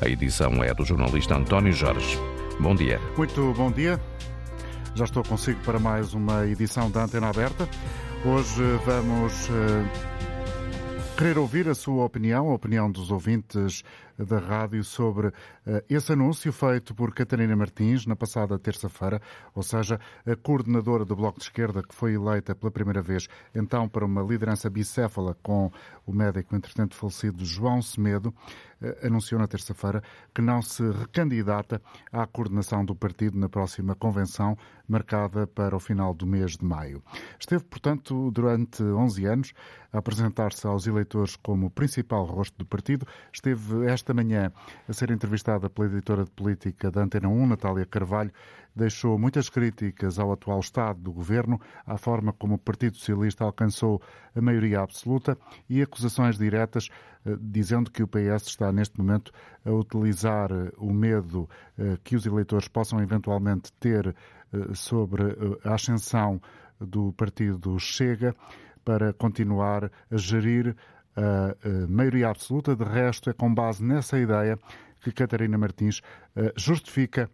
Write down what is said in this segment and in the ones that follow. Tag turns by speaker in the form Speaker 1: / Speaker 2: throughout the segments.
Speaker 1: A edição é do jornalista António Jorge. Bom dia.
Speaker 2: Muito bom dia. Já estou consigo para mais uma edição da Antena Aberta. Hoje vamos uh, querer ouvir a sua opinião, a opinião dos ouvintes da rádio sobre uh, esse anúncio feito por Catarina Martins na passada terça-feira, ou seja, a coordenadora do Bloco de Esquerda que foi eleita pela primeira vez então para uma liderança bicéfala com o médico entretanto falecido João Semedo, uh, anunciou na terça-feira que não se recandidata à coordenação do partido na próxima convenção marcada para o final do mês de maio. Esteve, portanto, durante 11 anos a apresentar-se aos eleitores como principal rosto do partido. Esteve esta esta manhã a ser entrevistada pela editora de política da Antena 1, Natália Carvalho, deixou muitas críticas ao atual estado do governo, à forma como o Partido Socialista alcançou a maioria absoluta e acusações diretas eh, dizendo que o PS está neste momento a utilizar eh, o medo eh, que os eleitores possam eventualmente ter sobre a ascensão do partido Chega para continuar a gerir a maioria absoluta. De resto, é com base nessa ideia que Catarina Martins eh, justifica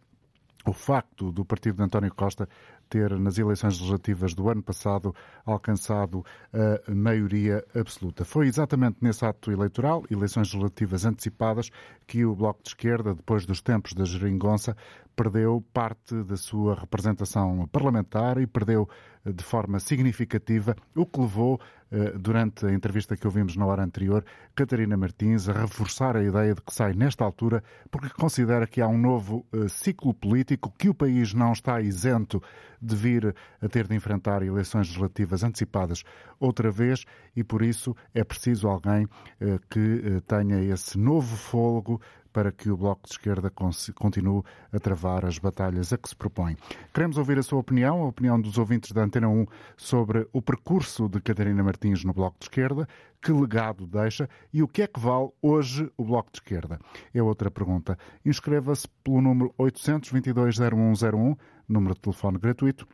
Speaker 2: o facto do partido de António Costa ter, nas eleições legislativas do ano passado, alcançado a maioria absoluta. Foi exatamente nesse ato eleitoral, eleições legislativas antecipadas, que o Bloco de Esquerda, depois dos tempos da geringonça, perdeu parte da sua representação parlamentar e perdeu de forma significativa, o que levou, eh, durante a entrevista que ouvimos na hora anterior, Catarina Martins a reforçar a ideia de que sai nesta altura porque considera que há um novo eh, ciclo político, que o país não está isento de vir a ter de enfrentar eleições legislativas antecipadas outra vez e por isso é preciso alguém eh, que tenha esse novo fôlego para que o Bloco de Esquerda continue a travar as batalhas a que se propõe. Queremos ouvir a sua opinião, a opinião dos ouvintes da Antena 1 sobre o percurso de Catarina Martins no Bloco de Esquerda, que legado deixa e o que é que vale hoje o Bloco de Esquerda? É outra pergunta. Inscreva-se pelo número 822-0101, número de telefone gratuito.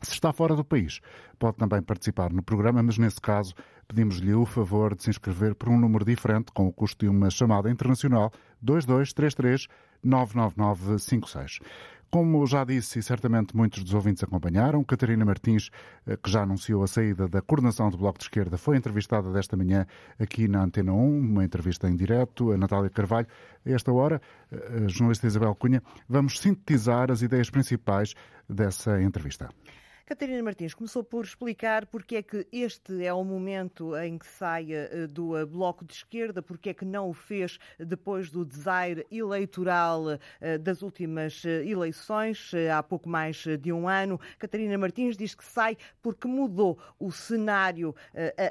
Speaker 2: Se está fora do país, pode também participar no programa, mas nesse caso pedimos-lhe o favor de se inscrever por um número diferente, com o custo de uma chamada internacional 2233 99956. Como já disse e certamente muitos dos ouvintes acompanharam, Catarina Martins, eh, que já anunciou a saída da coordenação do Bloco de Esquerda, foi entrevistada desta manhã aqui na Antena 1, uma entrevista em direto, a Natália Carvalho. A esta hora, eh, a jornalista Isabel Cunha, vamos sintetizar as ideias principais dessa entrevista.
Speaker 3: Catarina Martins começou por explicar porque é que este é o momento em que sai eh, do eh, Bloco de Esquerda, porque é que não o fez depois do desaire eleitoral eh, das últimas eleições, há pouco mais de um ano. Catarina Martins diz que sai porque mudou o cenário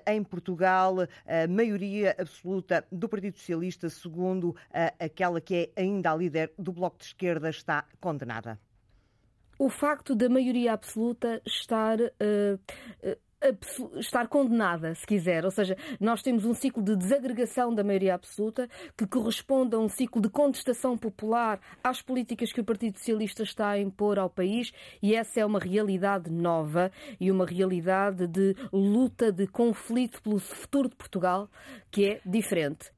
Speaker 3: em Portugal, a maioria absoluta do Partido Socialista, segundo aquela que é ainda a líder do Bloco de Esquerda, está condenada
Speaker 4: o facto da maioria absoluta estar. Uh, uh, estar condenada, se quiser. Ou seja, nós temos um ciclo de desagregação da maioria absoluta que corresponde a um ciclo de contestação popular às políticas que o Partido Socialista está a impor ao país e essa é uma realidade nova e uma realidade de luta, de conflito pelo futuro de Portugal que é diferente.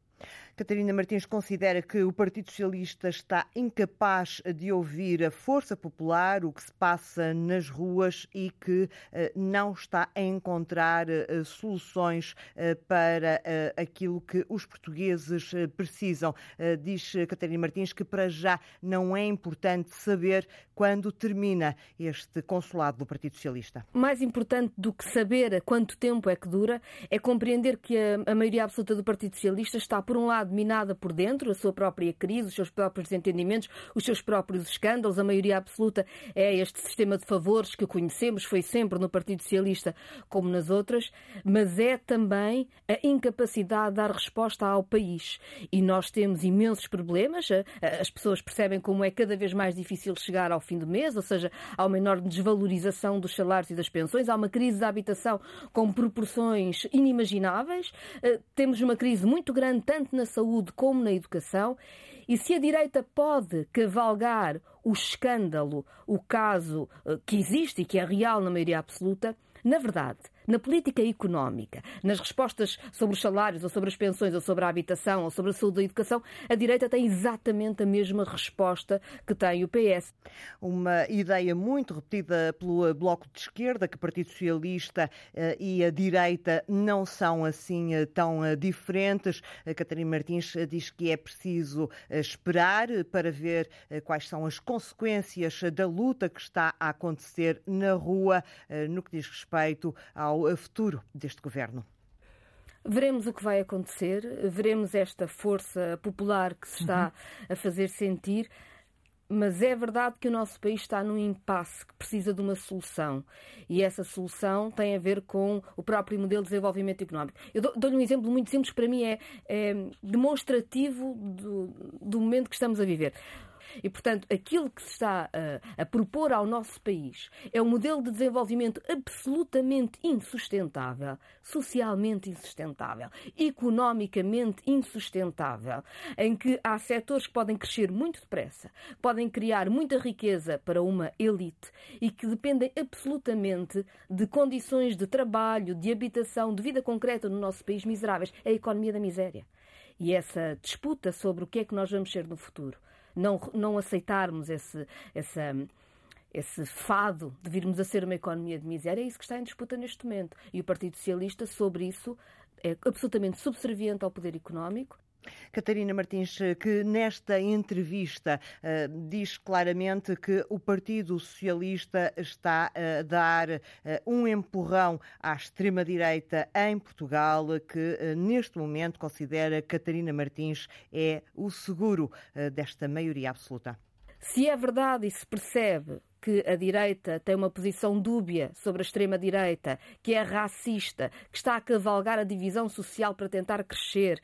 Speaker 3: Catarina Martins considera que o Partido Socialista está incapaz de ouvir a força popular, o que se passa nas ruas e que eh, não está a encontrar eh, soluções eh, para aquilo que os portugueses precisam. Diz Catarina Martins que para já não é importante saber quando termina este consulado do Partido Socialista.
Speaker 4: Mais importante do que saber quanto tempo é que dura é compreender que a maioria absoluta do Partido Socialista está, por um lado, minada por dentro, a sua própria crise, os seus próprios desentendimentos, os seus próprios escândalos. A maioria absoluta é este sistema de favores que conhecemos, foi sempre no Partido Socialista como nas outras, mas é também a incapacidade de dar resposta ao país. E nós temos imensos problemas, as pessoas percebem como é cada vez mais difícil chegar ao fim do mês, ou seja, há uma enorme desvalorização dos salários e das pensões, há uma crise da habitação com proporções inimagináveis, eh, temos uma crise muito grande tanto na saúde saúde como na educação. E se a direita pode cavalgar o escândalo, o caso eh, que existe e que é real na maioria absoluta, na verdade, na política económica, nas respostas sobre os salários, ou sobre as pensões, ou sobre a habitação, ou sobre a saúde e a educação, a direita tem exatamente a mesma resposta que tem o PS.
Speaker 3: Uma ideia muito repetida pelo Bloco de Esquerda, que o Partido Socialista eh, e a direita não são assim eh, tão eh, diferentes. A Catarina Martins diz que é preciso esperar para ver quais são as consequências da luta que está a acontecer na rua no que diz respeito ao futuro deste governo.
Speaker 4: Veremos o que vai acontecer, veremos esta força popular que se está uhum. a fazer sentir. Mas é verdade que o nosso país está num impasse que precisa de uma solução. E essa solução tem a ver com o próprio modelo de desenvolvimento económico. Eu dou-lhe um exemplo muito simples que para mim é, é demonstrativo do, do momento que estamos a viver. E, portanto, aquilo que se está a, a, propor ao nosso país é um modelo de desenvolvimento absolutamente insustentável, socialmente insustentável, economicamente insustentável, em que há setores que podem crescer muito depressa, podem criar muita riqueza para uma elite e que dependem absolutamente de condições de trabalho, de habitação, de vida concreta no nosso país miseráveis. É a economia da miséria. E essa disputa sobre o que é que nós vamos ser no futuro não, não aceitarmos esse, essa, esse fado de virmos a ser uma economia de miséria, é isso que está em disputa neste momento. E o Partido Socialista, sobre isso, é absolutamente subserviente ao poder económico
Speaker 3: Catarina Martins, que nesta entrevista uh, diz claramente que o Partido Socialista está a dar uh, um empurrão à extrema-direita em Portugal, que uh, neste momento considera Catarina Martins é o seguro desta maioria absoluta.
Speaker 4: Se é verdade e se percebe que a direita tem uma posição dúbia sobre a extrema-direita, que é racista, que está a cavalgar a divisão social para tentar crescer,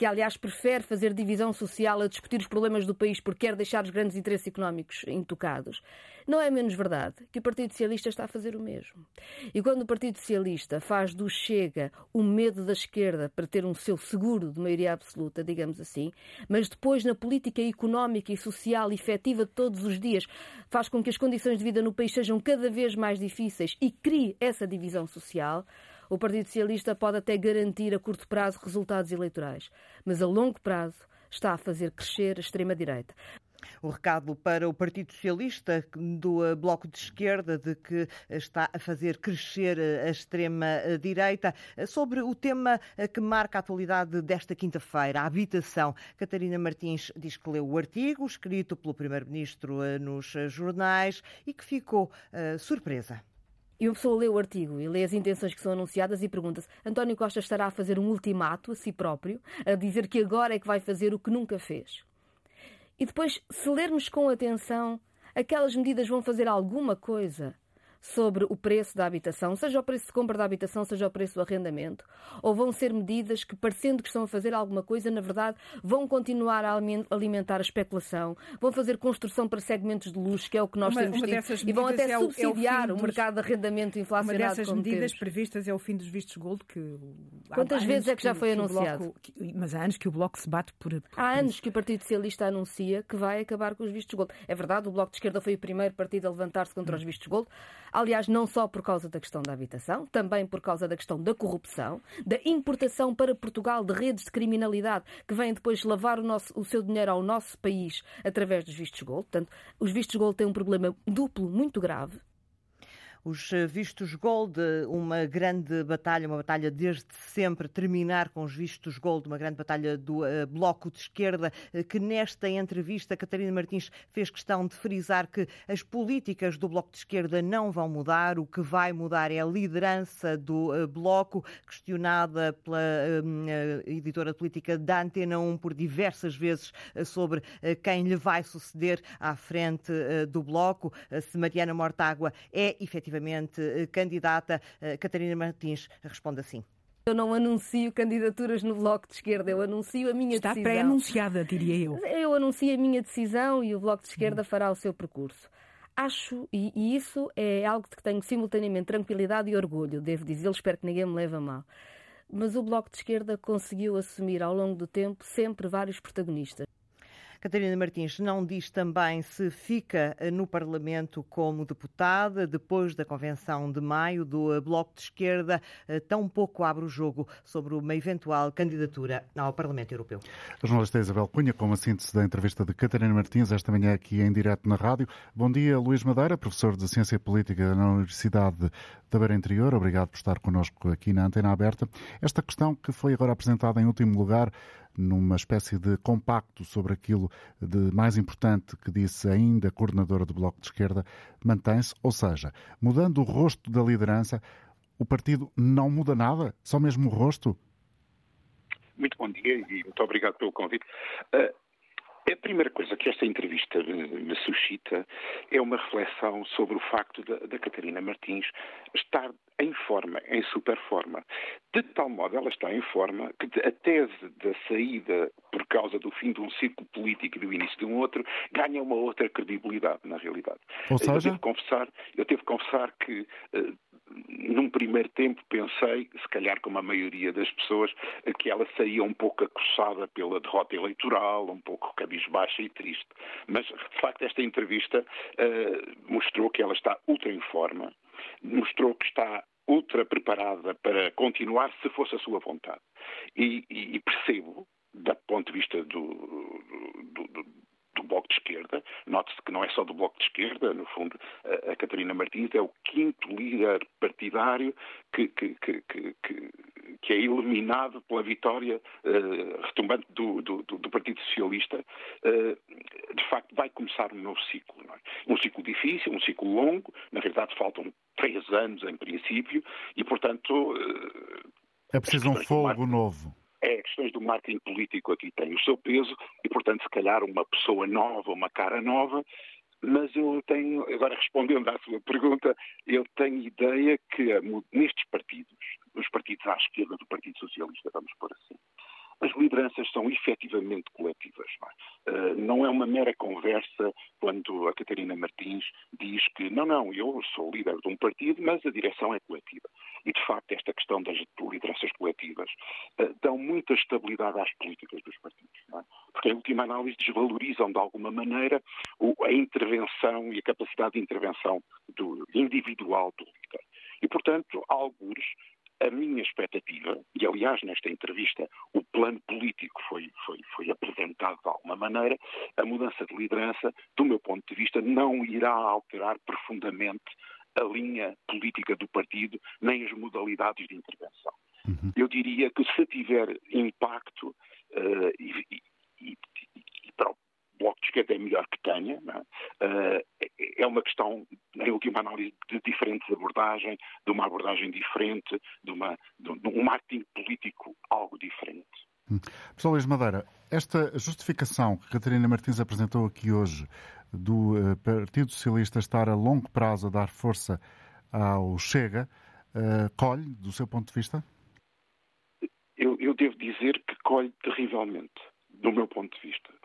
Speaker 4: que aliás prefere fazer divisão social a discutir os problemas do país porque quer deixar os grandes interesses económicos intocados. Não é menos verdade que o Partido Socialista está a fazer o mesmo. E quando o Partido Socialista faz do Chega o medo da esquerda para ter um seu seguro de maioria absoluta, digamos assim, mas depois na política económica e social efetiva de todos os dias faz com que as condições de vida no país sejam cada vez mais difíceis e crie essa divisão social, o Partido Socialista pode até garantir a curto prazo resultados eleitorais, mas a longo prazo está a fazer crescer a extrema-direita.
Speaker 3: O recado para o Partido Socialista do Bloco de Esquerda de que está a fazer crescer a extrema-direita. Sobre o tema que marca a atualidade desta quinta-feira, a habitação. Catarina Martins diz que leu o artigo escrito pelo Primeiro-Ministro nos jornais e que ficou uh, surpresa.
Speaker 4: E uma pessoa lê o artigo e lê as intenções que são anunciadas e pergunta-se: António Costa estará a fazer um ultimato a si próprio, a dizer que agora é que vai fazer o que nunca fez? E depois, se lermos com atenção, aquelas medidas vão fazer alguma coisa sobre o preço da habitação, seja o preço de compra da habitação, seja o preço do arrendamento? Ou vão ser medidas que, parecendo que estão a fazer alguma coisa, na verdade, vão continuar a alimentar a especulação, vão fazer construção para segmentos de luxo, que é o que nós
Speaker 5: uma,
Speaker 4: temos
Speaker 5: tido,
Speaker 4: e vão até
Speaker 5: é o,
Speaker 4: subsidiar
Speaker 5: é
Speaker 4: o, o, mercado de arrendamento inflacionado.
Speaker 5: Uma dessas medidas
Speaker 4: temos.
Speaker 5: previstas é o fim dos vistos gold, que
Speaker 4: Quantas vezes é que já foi anunciado?
Speaker 5: Bloco, mas há anos que o Bloco se bate por. por
Speaker 4: há anos que o Partido Socialista anuncia que vai acabar com os vistos gold. É verdade, o Bloco de Esquerda foi o primeiro partido a levantar-se contra hum. os vistos gold. Aliás, não só por causa da questão da habitação, também por causa da questão da corrupção, da importação para Portugal de redes de criminalidade que vêm depois lavar o, nosso, o seu dinheiro ao nosso país através dos vistos gold. Portanto, os vistos gold têm um problema duplo muito grave
Speaker 3: os eh, vistos gold, uma grande batalha, uma batalha desde sempre, terminar com os vistos gold, uma grande batalha do uh, Bloco de Esquerda, uh, que nesta entrevista Catarina Martins fez questão de frisar que as políticas do Bloco de Esquerda não vão mudar, o que vai mudar é a liderança do uh, Bloco, questionada pela editora política da Antena 1 por diversas vezes sobre quem lhe vai suceder à frente do Bloco, se Mariana Mortágua é efetivamente efetivamente eh, candidata. Eh, Catarina Martins responde assim.
Speaker 4: Eu não anuncio candidaturas no Bloco de Esquerda, eu anuncio a minha
Speaker 5: Está
Speaker 4: decisão.
Speaker 5: Está pré-anunciada, diria eu.
Speaker 4: Eu anuncio a minha decisão e o Bloco de Esquerda hum. fará o seu percurso. Acho, e, e, isso é algo de que tenho simultaneamente tranquilidade e orgulho, devo dizer, espero que ninguém me leve a mal. Mas o Bloco de Esquerda conseguiu assumir ao longo do tempo sempre vários protagonistas.
Speaker 3: Catarina Martins não diz também se fica no Parlamento como deputada depois da convenção de maio do Bloco de Esquerda, tão pouco abre o jogo sobre uma eventual candidatura ao Parlamento Europeu.
Speaker 2: A jornalista Isabel Cunha, com a síntese da entrevista de Catarina Martins, esta manhã aqui em direto na rádio. Bom dia, Luís Madeira, professor de Ciência Política na Universidade da Beira Interior. Obrigado por estar connosco aqui na Antena Aberta. Esta questão que foi agora apresentada em último lugar numa espécie de compacto sobre aquilo de mais importante que disse ainda a coordenadora do Bloco de Esquerda, mantém-se, ou seja, mudando o rosto da liderança, o partido não muda nada, só mesmo o rosto?
Speaker 6: Muito bom dia e muito obrigado pelo convite. Uh, a primeira coisa que esta entrevista me suscita é uma reflexão sobre o facto da, Catarina Martins estar em forma, em super forma. De tal modo ela está em forma que a tese da saída por causa do fim de um ciclo político e do início de um outro ganha uma outra credibilidade, na realidade.
Speaker 2: Ou seja?
Speaker 6: Eu devo confessar, eu devo confessar que uh, num primeiro tempo pensei, se calhar como a maioria das pessoas, que ela saía um pouco acossada pela derrota eleitoral, um pouco cabisbaixa e triste. Mas, de facto, esta entrevista uh, mostrou que ela está ultra em forma, mostrou que está ultra preparada para continuar se fosse a sua vontade. E, e, e percebo, do ponto de vista do, do, do do Bloco de Esquerda. Note-se que não é só do Bloco de Esquerda, no fundo, a, Catarina Martins é o quinto líder partidário que, que, que, que é eliminado pela vitória uh, retumbante do, do, do, Partido Socialista. Uh, de facto, vai começar um novo ciclo. É? Um ciclo difícil, um ciclo longo. Na verdade, faltam três anos, em princípio, e, portanto. Uh,
Speaker 2: é preciso um fogo novo
Speaker 6: é questões do marketing político aqui têm o seu peso e, portanto, se calhar uma pessoa nova, uma cara nova, mas eu tenho, agora respondendo à sua pergunta, eu tenho ideia que nestes partidos, nos partidos à esquerda do Partido Socialista, vamos pôr assim, as lideranças são efetivamente coletivas. Não é? Uh, não é uma mera conversa quando a Catarina Martins diz que não, não, eu sou líder de um partido, mas a direção é coletiva. E, de facto, esta questão das lideranças coletivas uh, dão muita estabilidade às políticas dos partidos. É? Porque, em última análise, desvalorizam de alguma maneira a intervenção e a capacidade de intervenção do individual do líder. E, portanto, alguns a minha expectativa, e aliás nesta entrevista o plano político foi, foi, foi apresentado de alguma maneira, a mudança de liderança, do meu ponto de vista, não irá alterar profundamente a linha política do partido, nem as modalidades de intervenção. Uhum. Eu diria que se tiver impacto uh, e, e, Bloco de Esquerda é melhor que tenha, é? Uh, é uma questão, em última análise, de diferentes abordagens, de uma abordagem diferente, de, uma, de um marketing político algo diferente.
Speaker 2: Hum. Professor Luís Madeira, esta justificação que Catarina Martins apresentou aqui hoje do uh, Partido Socialista estar a longo prazo a dar força ao Chega, uh, colhe, do seu ponto de vista?
Speaker 6: Eu, eu devo dizer que colhe terrivelmente, do meu ponto de vista.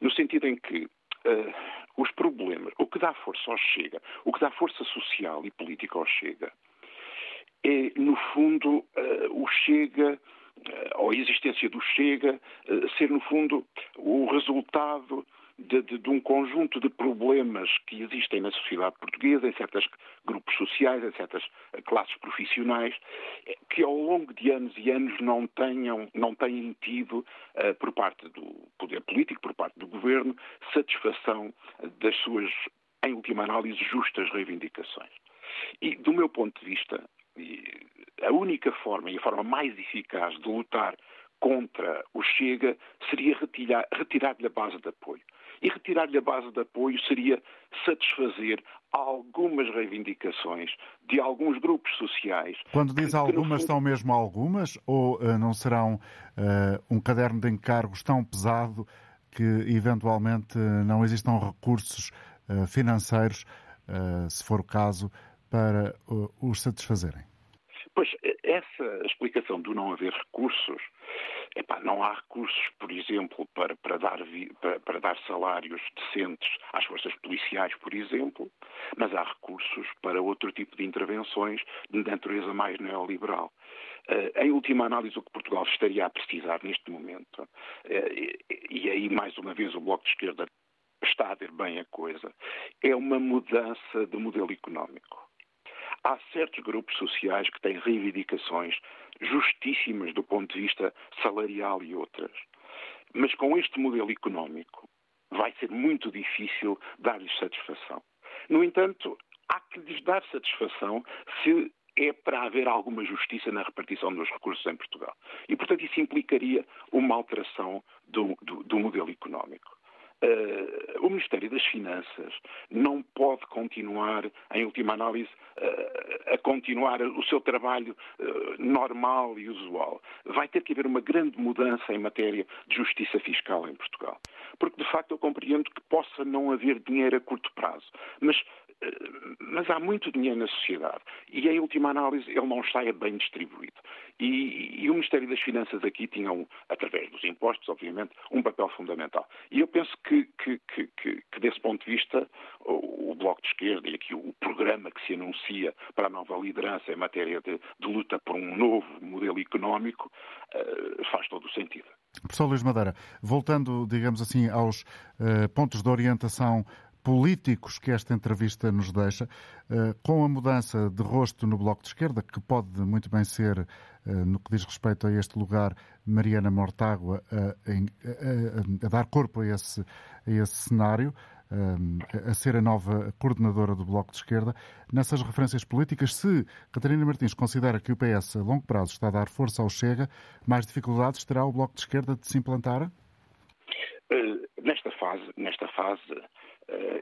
Speaker 6: No sentido em que uh, os problemas, o que dá força ao Chega, o que dá força social e política ao Chega, é, no fundo, uh, o Chega, uh, ou a existência do Chega, ser, no fundo, o resultado de, de, de, um conjunto de problemas que existem na sociedade portuguesa, em certos grupos sociais, em certas classes profissionais, que ao longo de anos e anos não, tenham, não têm tido, uh, por parte do poder político, por parte do governo, satisfação das suas, em última análise, justas reivindicações. E, do meu ponto de vista, a única forma e a forma mais eficaz de lutar contra o Chega seria retirar-lhe a base de apoio. E retirar-lhe a base de apoio seria satisfazer algumas reivindicações de alguns grupos sociais.
Speaker 2: Quando diz que, algumas, fundo... são mesmo algumas? Ou uh, não serão uh, um caderno de encargos tão pesado que eventualmente não existam recursos uh, financeiros, se for o caso, para os satisfazerem?
Speaker 6: Pois, essa explicação do não haver recursos Epá, não há recursos, por exemplo, para, para, dar, para, para, dar salários decentes às forças policiais, por exemplo, mas há recursos para outro tipo de intervenções de natureza mais neoliberal. em última análise, o que Portugal estaria a precisar neste momento, e aí mais uma vez o Bloco de Esquerda está a ver bem a coisa, é uma mudança de modelo económico. Há certos grupos sociais que têm reivindicações justíssimas do ponto de vista salarial e outras. Mas com este modelo económico vai ser muito difícil dar-lhes satisfação. No entanto, há que lhes dar satisfação se é para haver alguma justiça na repartição dos recursos em Portugal. E, portanto, isso implicaria uma alteração do, do, do modelo económico. Uh, o Ministério das Finanças não pode continuar, em última análise, uh, a continuar o seu trabalho uh, normal e usual. Vai ter que haver uma grande mudança em matéria de justiça fiscal em Portugal. Porque, de facto, eu compreendo que possa não haver dinheiro a curto prazo. Mas mas há muito dinheiro na sociedade e, em última análise, ele não está bem distribuído. E, e, o Ministério das Finanças aqui tinha, um, através dos impostos, obviamente, um papel fundamental. E eu penso que, que, que, que desse ponto de vista, o, o, Bloco de Esquerda e aqui o programa que se anuncia para a nova liderança em matéria de, de luta por um novo modelo económico uh, faz todo o sentido.
Speaker 2: Professor Luís Madeira, voltando, digamos assim, aos uh, pontos de orientação políticos que esta entrevista nos deixa, eh, com a mudança de rosto no Bloco de Esquerda, que pode muito bem ser, eh, no que diz respeito a este lugar, Mariana Mortágua, a, a, a dar corpo a esse, a esse cenário, eh, a ser a nova coordenadora do Bloco de Esquerda. Nessas referências políticas, se Catarina Martins considera que o PS a longo prazo está a dar força ao Chega, mais dificuldades terá o Bloco de Esquerda de se implantar?
Speaker 6: Nesta fase, nesta fase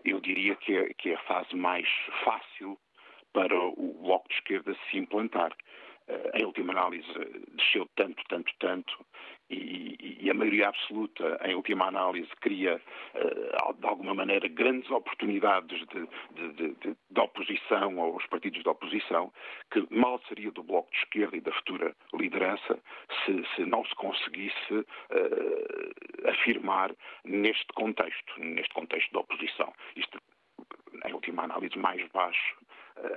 Speaker 6: eu diria que é, que é a fase mais fácil para o Bloco de Esquerda se implantar. Eh, em última análise, desceu tanto, tanto, tanto, e, e, a maioria absoluta, em última análise, cria, eh, de alguma maneira, grandes oportunidades de, de, de, de, oposição aos partidos de oposição, que mal seria do Bloco de Esquerda e da futura liderança se, se não se conseguisse uh, afirmar neste contexto, neste contexto de oposição. Isto, em última análise, mais baixo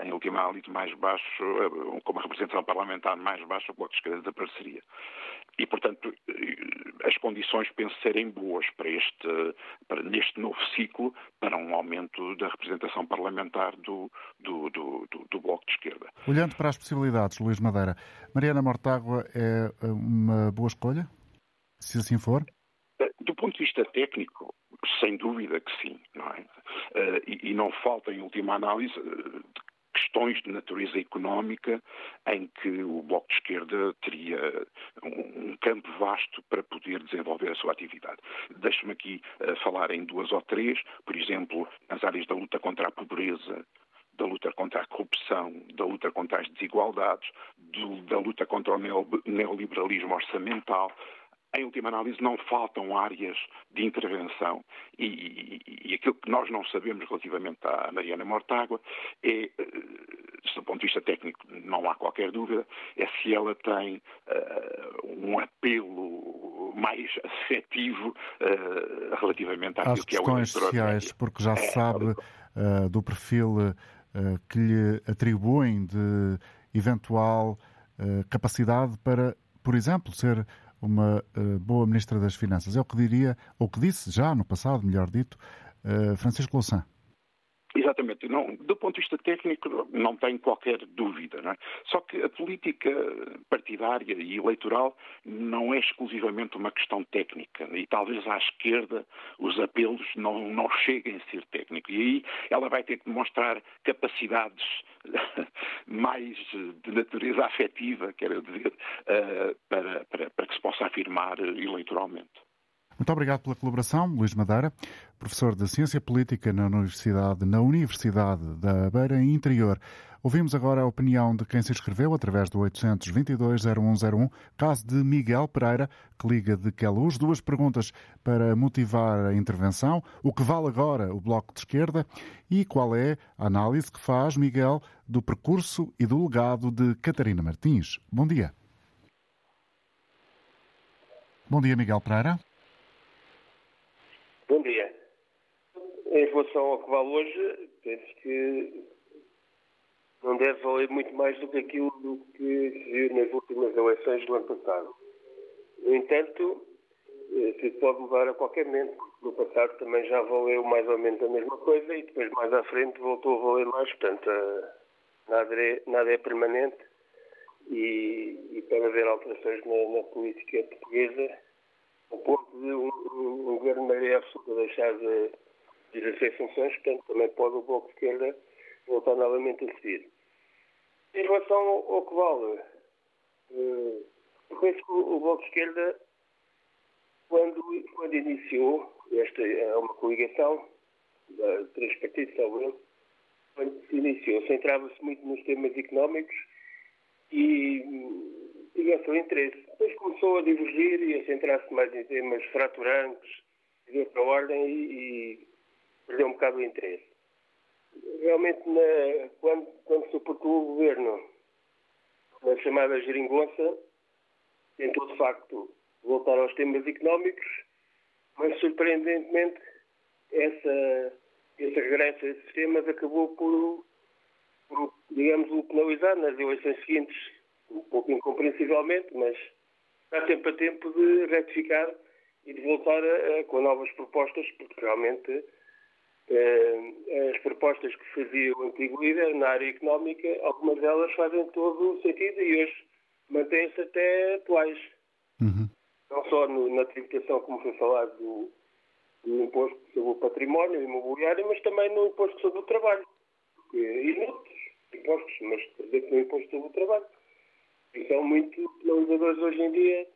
Speaker 6: em última análise mais baixo, eh, com uma representação parlamentar mais baixa, o Bloco de Esquerda desapareceria. E, portanto, eh, as condições penso serem boas para este, para, neste novo ciclo, para um aumento da representação parlamentar do, do, do, do, do Bloco de Esquerda.
Speaker 2: Olhando para as possibilidades, Luís Madeira, Mariana Mortágua é uma boa escolha? Se assim for?
Speaker 6: Do ponto de vista técnico, sem dúvida que sim, não é? e, e, não falta, em última análise, questões de natureza económica em que o Bloco de Esquerda teria um campo vasto para poder desenvolver a sua atividade. Deixe-me aqui uh, falar em duas ou três, por exemplo, nas áreas da luta contra a pobreza, da luta contra a corrupção, da luta contra as desigualdades, do, da luta contra o neoliberalismo orçamental, em última análise, não faltam áreas de intervenção. E, e, e, aquilo que nós não sabemos relativamente à Mariana Mortágua é, eh, do ponto de vista técnico, não há qualquer dúvida, é se ela tem uh, um apelo mais afetivo uh, relativamente àquilo
Speaker 2: Às
Speaker 6: que é o
Speaker 2: questões sociais, porque já se é, sabe uh, do perfil que lhe atribuem de eventual capacidade para, por exemplo, ser uma uh, boa Ministra das Finanças. É o que diria, ou que disse já no passado, melhor dito, uh, Francisco Louçã.
Speaker 6: Exatamente. Não, do ponto de vista técnico, não tenho qualquer dúvida. É? Só que a política partidária e eleitoral não é exclusivamente uma questão técnica. E talvez à esquerda os apelos não, não cheguem a ser técnicos. E aí ela vai ter que demonstrar capacidades mais de natureza afetiva, quero dizer, eh, para, para, para que se possa afirmar eleitoralmente.
Speaker 2: Muito obrigado pela colaboração, Luís Madeira, professor de Ciência Política na Universidade, na Universidade da Beira Interior. Ouvimos agora a opinião de quem se inscreveu através do 822-0101, caso de Miguel Pereira, que liga de Queluz. Duas perguntas para motivar a intervenção. O que vale agora o Bloco de Esquerda e qual é a análise que faz Miguel do percurso e do legado de Catarina Martins. Bom dia. Bom dia, Miguel Pereira.
Speaker 7: Bom dia. Em relação ao que vale hoje, penso que não deve valer muito mais do que aquilo do que se viu nas últimas eleições do ano passado. No entanto, eh, se pode mudar a qualquer momento, porque no passado também já valeu mais ou menos a mesma coisa e depois mais à frente voltou a valer mais, portanto nada é, nada é permanente e, e para haver alterações na, na, política portuguesa, o ponto de um, um, um governo de maioria absoluta deixar de, de exercer funções, portanto também pode o Bloco de Esquerda voltar novamente a seguir. Em relação ao, que vale, eu penso que o, Bloco de Esquerda, quando, quando iniciou, esta é uma coligação de três partidos, talvez, quando se iniciou, centrava-se muito nos temas económicos e tinha o seu interesse. Depois começou a divergir e a centrar-se mais em temas fraturantes, de outra ordem e perdeu um bocado o interesse. Realmente, na, quando, quando suportou o governo na chamada geringonça, tentou de facto voltar aos temas económicos, mas surpreendentemente essa esse regresso a esses temas acabou por, por, digamos, o penalizar nas eleições seguintes, um pouco incompreensivelmente, mas está sempre a tempo de retificar e de voltar a, a, com novas propostas, porque realmente as propostas que fazia o antigo líder na área económica, algumas delas fazem todo o sentido e hoje mantêm-se até atuais. Uhum. Não só no, na tributação, como foi falado, do, no imposto sobre o património imobiliário, mas também no imposto sobre o trabalho. E noutros impostos, mas por exemplo no imposto sobre o trabalho. E são muito penalizadores hoje em dia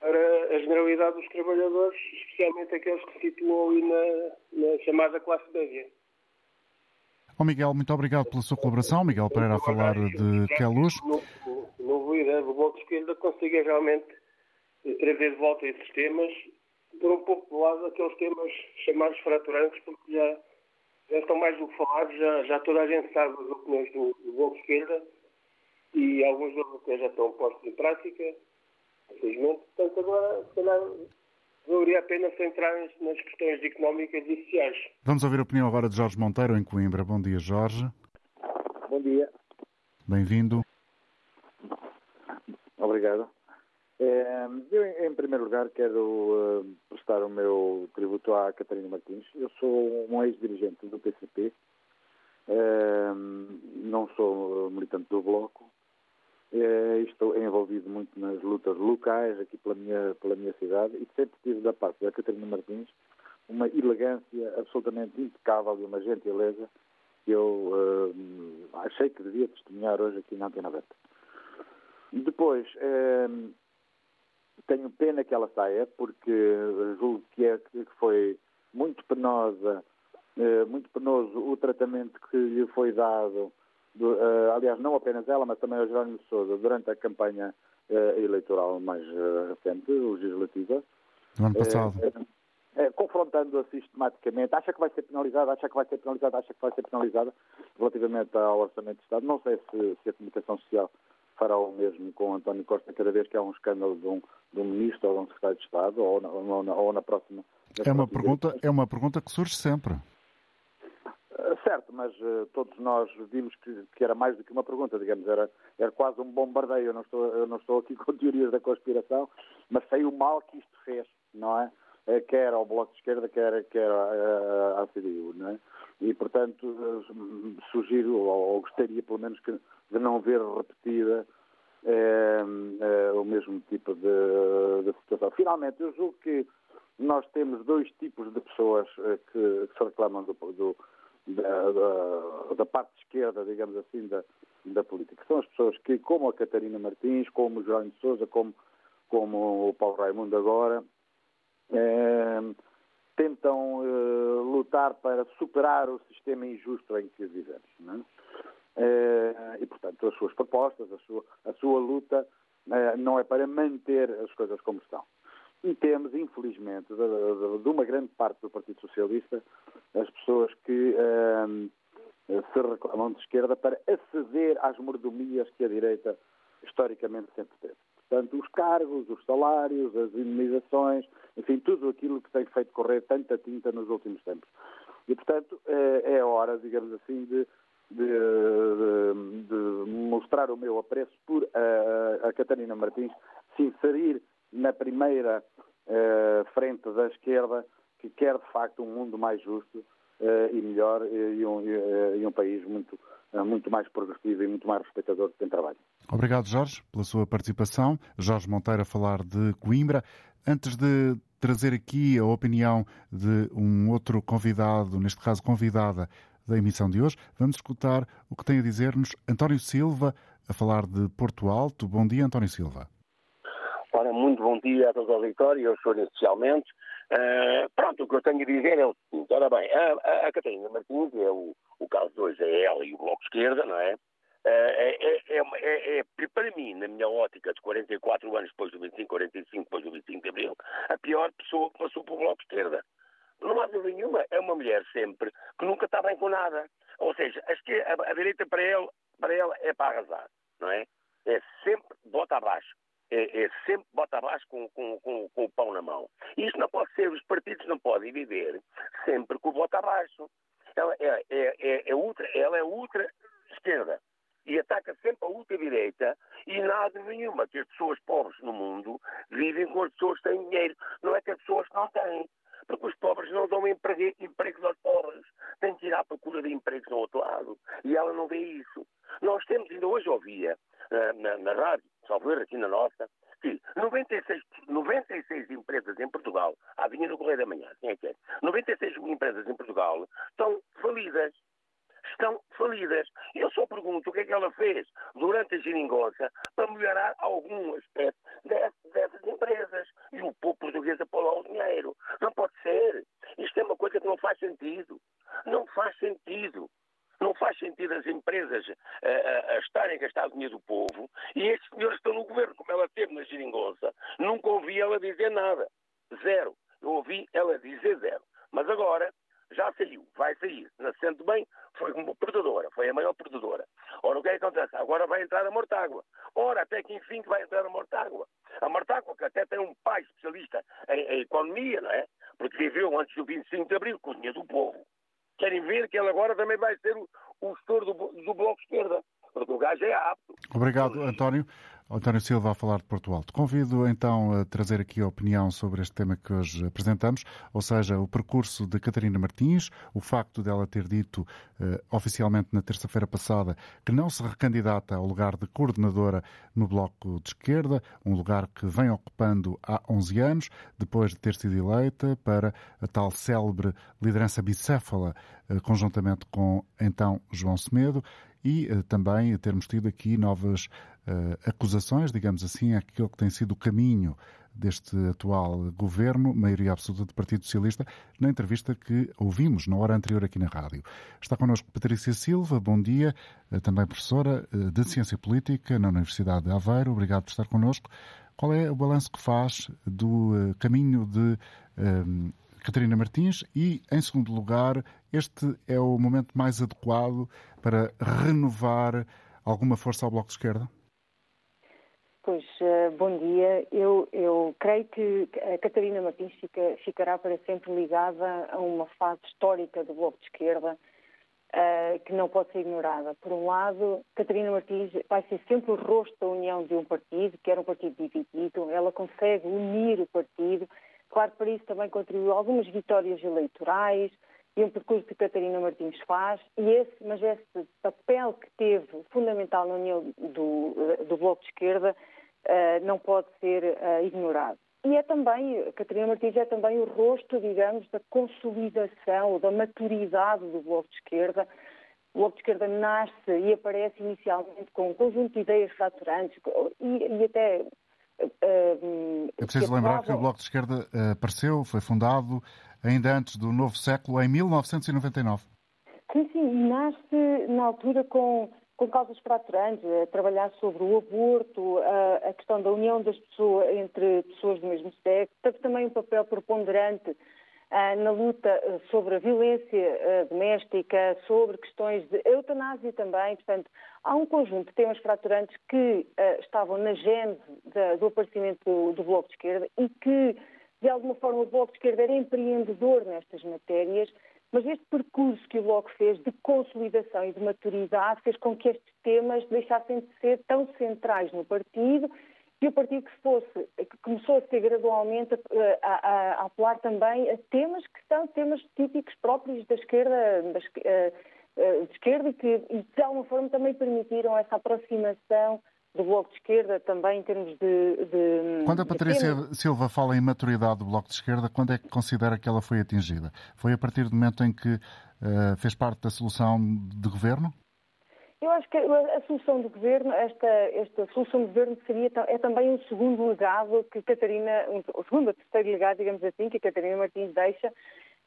Speaker 7: para a generalidade dos trabalhadores, especialmente aqueles que se situam ali na, na chamada classe média.
Speaker 2: Oh Miguel, muito obrigado pela sua colaboração. Miguel Pereira a falar de Queluz.
Speaker 7: O novo líder do Bloco de Esquerda consiga realmente trazer de volta esses temas por um pouco de lado aqueles temas chamados fraturantes, porque já, já estão mais do que falados, já, já toda a gente sabe as opiniões do, do Bloco de Esquerda e alguns deles até já estão postos em prática, infelizmente. Portanto, agora, se calhar, valeria a pena centrar-nos nas questões económicas e sociais.
Speaker 2: Vamos ouvir a opinião agora de Jorge Monteiro, em Coimbra. Bom dia, Jorge.
Speaker 8: Bom dia.
Speaker 2: Bem-vindo.
Speaker 8: Obrigado. É, eu, em primeiro lugar, quero uh, prestar o meu tributo à Catarina Martins. Eu sou um ex-dirigente do PCP, é, não sou militante do Bloco, estou envolvido muito nas lutas locais aqui pela minha, pela minha cidade e sempre tive da parte da Catarina Martins uma elegância absolutamente impecável e uma gentileza que eu uh, achei que devia testemunhar hoje aqui na Antena Aberta. Depois, tenho pena que ela saia, porque julgo que, é, que foi muito penosa, eh, muito penoso o tratamento que lhe foi dado, eh, aliás, não apenas ela, mas também ao Jerónimo de Sousa, durante a campanha eh, eleitoral mais recente, legislativa.
Speaker 2: No ano passado.
Speaker 8: confrontando-a sistematicamente, acha que vai ser penalizada, acha que vai ser penalizada, acha que vai ser penalizada relativamente ao Orçamento de Estado. Não sei se, se a comunicação social fará o mesmo com António Costa cada vez que há um escândalo de um, de um ministro ou de um secretário de Estado ou na, ou na, ou na próxima.
Speaker 2: É uma, pergunta, é uma pergunta que surge sempre.
Speaker 8: Uh, certo, mas uh, todos nós vimos que, que, era mais do que uma pergunta, digamos, era, era quase um bombardeio. Eu não, estou, eu não estou aqui com teorias da conspiração, mas sei o mal que isto fez, não é? Uh, quer ao Bloco de Esquerda, quer, quer à, à CDU, não é? E, portanto, sugiro, ou, ou gostaria pelo menos que de não ver repetida o mesmo tipo de, de, situação. Finalmente, eu julgo que nós temos dois tipos de pessoas eh, que, que se reclamam do, do, da, da, da, parte esquerda, digamos assim, da, da política. São as pessoas que, como a Catarina Martins, como o João de Souza, como, como o Paulo Raimundo agora, é, tentam é, lutar para superar o sistema injusto em que vivemos. É? Eh, e, portanto, as suas propostas, a sua, a sua luta eh, não é para manter as coisas como estão. E temos, infelizmente, de, de, de uma grande parte do Partido Socialista, as pessoas que eh, se reclamam de esquerda para aceder às mordomias que a direita historicamente sempre teve. Portanto, os cargos, os salários, as indemnizações, enfim, tudo aquilo que tem feito correr tanta tinta nos últimos tempos. E, portanto, é hora, digamos assim, de de, de, de mostrar o meu apreço por a, a Catarina Martins se inserir na primeira uh, frente da esquerda que quer de facto um mundo mais justo uh, e melhor e, um, e, um, país muito, muito mais progressivo e muito mais respeitador de quem trabalha.
Speaker 2: Obrigado, Jorge, pela sua participação. Jorge Monteiro a falar de Coimbra. Antes de trazer aqui a opinião de um outro convidado, neste caso convidada da emissão de hoje, vamos escutar o que tem a dizer-nos António Silva, a falar de Porto Alto. Bom dia, António Silva.
Speaker 9: Ora, muito bom dia a todos os auditores, eu sou inicialmente. Uh, pronto, o que eu tenho a dizer é o seguinte, ora bem, a, a, a Catarina Martins, é o, o caso de hoje é ela e o Bloco de Esquerda, não é? É, é, é, é, para mim, na minha ótica de 44 anos depois do 25, 45, depois do 25 de Abril, a pior pessoa que passou pelo Bloco de Esquerda. Não há dúvida nenhuma, é uma mulher sempre que nunca está bem com nada. Ou seja, a, a, a direita para ela, para ela é para arrasar, não é? É sempre bota abaixo. É, é, sempre bota abaixo com, com, com, com, o pão na mão. Isso não pode ser, os partidos não podem viver sempre com o bota abaixo. Ela é, é, é, é ultra, ela é ultra esquerda e ataca sempre a ultra-direita e nada nenhuma que as pessoas pobres no mundo vivem com as pessoas que têm dinheiro. Não é que as pessoas não têm. Porque os pobres não dão emprego, empregos aos pobres. Têm que ir à procura de empregos no outro lado. E ela não vê isso. Nós temos, ainda hoje ouvia uh, na, na rádio, ver aqui na nossa, que 96, 96 empresas em Portugal, ah, vinha no Correio da Manhã, quem é que é? 96 empresas em Portugal estão falidas estão falidas. Eu só pergunto o que é que ela fez durante a geringonça para melhorar algum aspecto dessas empresas. E o povo português apolou o dinheiro. Não pode ser. Isto é uma coisa que não faz sentido. Não faz sentido. Não faz sentido as empresas uh, uh, estarem a gastar dinheiro do povo e estes senhores estão no governo, como ela teve na geringonça. Nunca ouvi ela dizer nada. Zero. Eu ouvi ela dizer zero. Mas agora já saiu, vai sair. Nascendo bem, foi uma perdedora, foi a maior perdedora. Ora, o que é que acontece? Agora vai entrar a Mortágua. Ora, até que enfim que vai entrar a Mortágua. A Mortágua, que até tem um pai especialista em, em economia, não é? Porque viveu antes do 25 de Abril com o dinheiro do povo. Querem ver que ele agora também vai ser o, o gestor do, do Bloco de Esquerda. Porque o gajo é apto.
Speaker 2: Obrigado, António. Silva a falar de Porto Alto. Convido então a trazer aqui a opinião sobre este tema que hoje apresentamos, ou seja, o percurso de Catarina Martins, o facto dela ter dito uh, oficialmente na terça-feira passada que não se recandidata ao lugar de coordenadora no Bloco de Esquerda, um lugar que vem ocupando há 11 anos, depois de ter sido eleita para a tal célebre liderança bicéfala, uh, conjuntamente com então João Semedo, e uh, também termos tido aqui novas uh, acusações, digamos assim, àquilo que tem sido o caminho deste atual governo, maioria absoluta do Partido Socialista, na entrevista que ouvimos na hora anterior aqui na rádio. Está connosco Patrícia Silva, bom dia, uh, também professora de Ciência Política na Universidade de Aveiro. Obrigado por estar connosco. Qual é o balanço que faz do caminho de Catarina Martins e, em segundo lugar, este é o momento mais adequado para renovar alguma força ao Bloco de Esquerda?
Speaker 10: Pois, uh, bom dia. Eu, eu, creio que a Catarina Martins fica, ficará para sempre ligada a uma fase histórica do Bloco de Esquerda uh, que não pode ser ignorada. Por um lado, Catarina Martins vai ser sempre o rosto da união de um partido, que era um partido dividido. Ela consegue unir o partido Claro para isso também contribuiu algumas vitórias eleitorais e um percurso que Catarina Martins faz, e esse, mas esse papel que teve fundamental na união do, do Bloco de Esquerda uh, não pode ser uh, ignorado. E é também, Catarina Martins é também o rosto, digamos, da consolidação, da maturidade do Bloco de Esquerda. O Bloco de Esquerda nasce e aparece inicialmente com um conjunto de ideias fraturantes e, e até
Speaker 2: é preciso lembrar que o Bloco de Esquerda eh, apareceu, foi fundado ainda antes do novo século, em 1999.
Speaker 10: Sim, sim, nasce na altura com, com causas fraturantes, a trabalhar sobre o aborto, a, a, questão da união das pessoas entre pessoas do mesmo sexo, teve também um papel preponderante na luta ah, sobre a violência ah, doméstica, sobre questões de eutanásia também. Portanto, há um conjunto de temas fraturantes que estavam na gênese do aparecimento do, do Bloco de Esquerda e que, de alguma forma, o Bloco de Esquerda era empreendedor nestas matérias, Mas este percurso que o Bloco fez de consolidação e de maturidade fez com que estes temas deixassem de ser tão centrais no partido e o partido que fosse, que começou a ser gradualmente a, a, a, apelar também a temas que são temas típicos próprios da esquerda, da, eh, eh, de esquerda e que e de alguma forma também permitiram essa aproximação do Bloco de Esquerda também em termos de. de
Speaker 2: quando a Patrícia Silva fala em maturidade do Bloco de Esquerda, quando é que considera que ela foi atingida? Foi a partir do momento em que uh, fez parte da solução de governo?
Speaker 10: Eu acho que a solução do governo, esta, esta solução do governo seria é também um segundo legado que Catarina, o segundo ou terceiro legado, digamos assim, que a Catarina Martins deixa,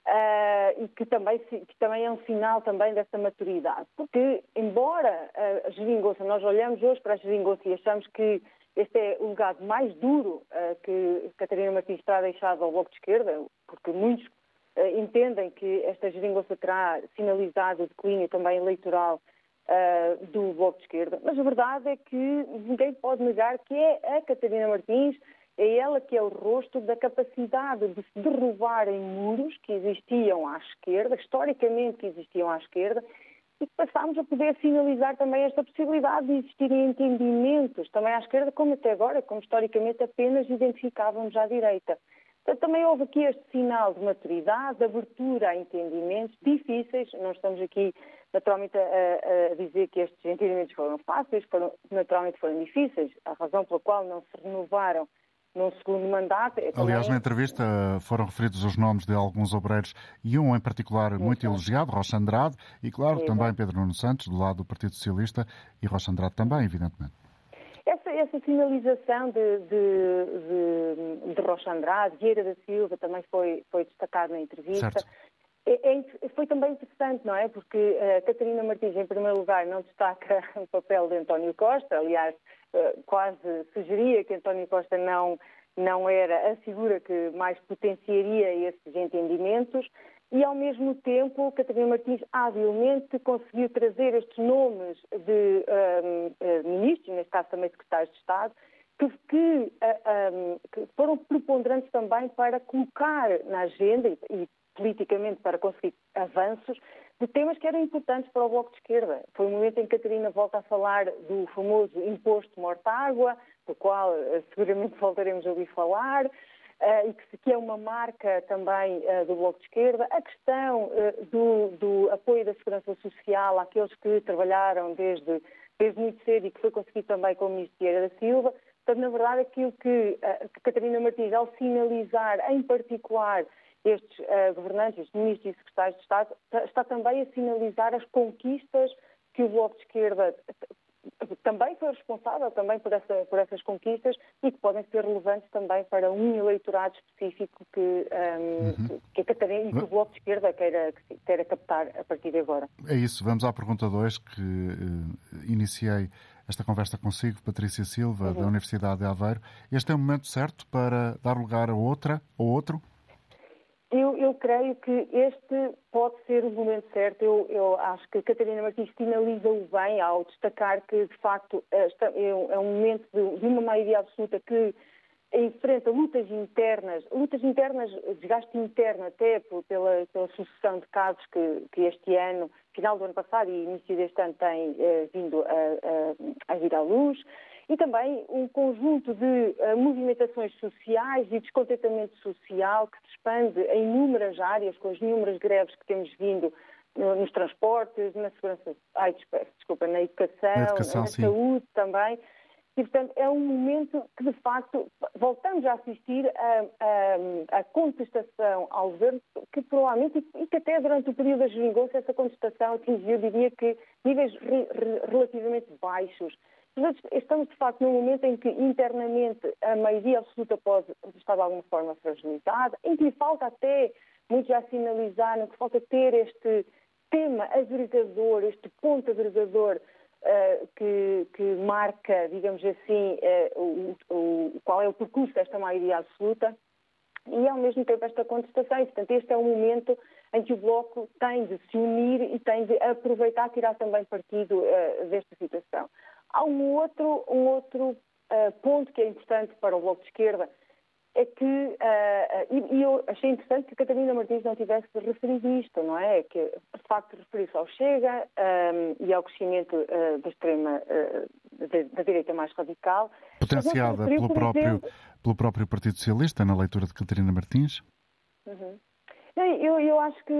Speaker 10: Uh, e que também, que também é um sinal também dessa maturidade. Porque, embora a geringonça, nós olhamos hoje para a geringonça e achamos que este é o legado mais duro uh, que Catarina Martins terá deixado ao Bloco de Esquerda, porque muitos uh, entendem que esta geringonça terá sinalizado o declínio também eleitoral do Bloco de Esquerda, mas a verdade é que ninguém pode negar que é a Catarina Martins é ela que é o rosto da capacidade de se derrubarem muros que existiam à esquerda, historicamente que existiam à esquerda, e que passámos a poder sinalizar também esta possibilidade de existirem entendimentos também à esquerda, como até agora, como historicamente apenas identificávamos à direita. Portanto, também houve aqui este sinal de maturidade, de abertura a entendimentos difíceis. Não estamos aqui naturalmente a, a, dizer que estes entendimentos foram fáceis, foram, naturalmente foram difíceis, a razão pela qual não se renovaram num segundo mandato. É
Speaker 2: Aliás, na entrevista foram referidos os nomes de alguns obreiros e um em particular muito elogiado, Rocha Andrade, e claro, Exato. também Pedro Nuno Santos, do lado do Partido Socialista, e Rocha Andrade também, evidentemente.
Speaker 10: Essa, sinalização de, de, de, de Rocha Andrade, Vieira da Silva, também foi, foi destacado na entrevista. É, é, foi também interessante, não é? Porque uh, Catarina Martins, em primeiro lugar, não destaca o papel de António Costa, aliás, uh, quase sugeria que António Costa não, não era a figura que mais potenciaria esses entendimentos, e ao mesmo tempo Catarina Martins habilmente conseguiu trazer estes nomes de um, uh, ministros, neste caso também secretários de Estado, que, que, um, que, foram preponderantes também para colocar na agenda e, e politicamente para conseguir avanços de temas que eram importantes para o Bloco de Esquerda. Foi o momento em que Catarina volta a falar do famoso imposto morta-água, do qual uh, seguramente voltaremos a ouvir falar, uh, e que, é uma marca também uh, do Bloco de Esquerda. A questão do, do, apoio da segurança social àqueles que trabalharam desde, desde muito cedo e que foi conseguido também com o Ministro da Silva. Portanto, na verdade, aquilo que, que Catarina Martins, ao sinalizar em particular estes uh, governantes, estes ministros e secretários de Estado, está também a sinalizar as conquistas que o Bloco de Esquerda também foi responsável também por, essa, por essas conquistas e que podem ser relevantes também para um eleitorado específico que, um, uhum. que a Catarina e que o Bloco de Esquerda queira, queira captar a partir de agora.
Speaker 2: É isso. Vamos à pergunta 2 que uh, iniciei esta conversa consigo, Patrícia Silva, uhum. da Universidade de Aveiro. Este é o momento certo para dar lugar a outra ou outro?
Speaker 10: Eu, eu, creio que este pode ser o momento certo. Eu, eu acho que a Catarina Martins finaliza-o bem ao destacar que, de facto, é, é um momento de, de uma maioria absoluta que enfrenta lutas internas, lutas internas, desgaste interno até pela, pela sucessão de casos que, que, este ano, final do ano passado e início deste ano, tem eh, vindo a, a, a vir à luz e também um conjunto de uh, movimentações sociais e descontentamento social que se expande em inúmeras áreas, com as inúmeras greves que temos vindo uh, nos transportes, na segurança, ai, desculpa, na educação, na, educação, na saúde também. E, portanto, é um momento que, de facto, voltamos a assistir a, a, a contestação ao governo, que provavelmente, e que até durante o período da geringonça, essa contestação atingiu, diria que, níveis re, re, relativamente baixos. Estamos, de facto, num momento em que internamente a maioria absoluta pode estar de alguma forma fragilizada, em que falta até, muitos já sinalizaram que falta ter este tema agregador, este ponto agregador uh, que, que, marca, digamos assim, uh, o, o, qual é o percurso desta maioria absoluta e, ao mesmo tempo, esta contestação. E, portanto, este é um momento em que o Bloco tem de se unir e tem de aproveitar, tirar também partido uh, desta situação. Há um outro, um outro uh, ponto que é importante para o Bloco de Esquerda, é que, uh, e, eu achei interessante que Catarina Martins não tivesse referido isto, não é? Que, de facto, referir-se ao Chega um, e ao crescimento uh, da extrema, uh, da, direita mais radical.
Speaker 2: Potenciada pelo, próprio, exemplo... pelo próprio Partido Socialista, na leitura de Catarina Martins?
Speaker 10: Uhum. Eu, eu, acho que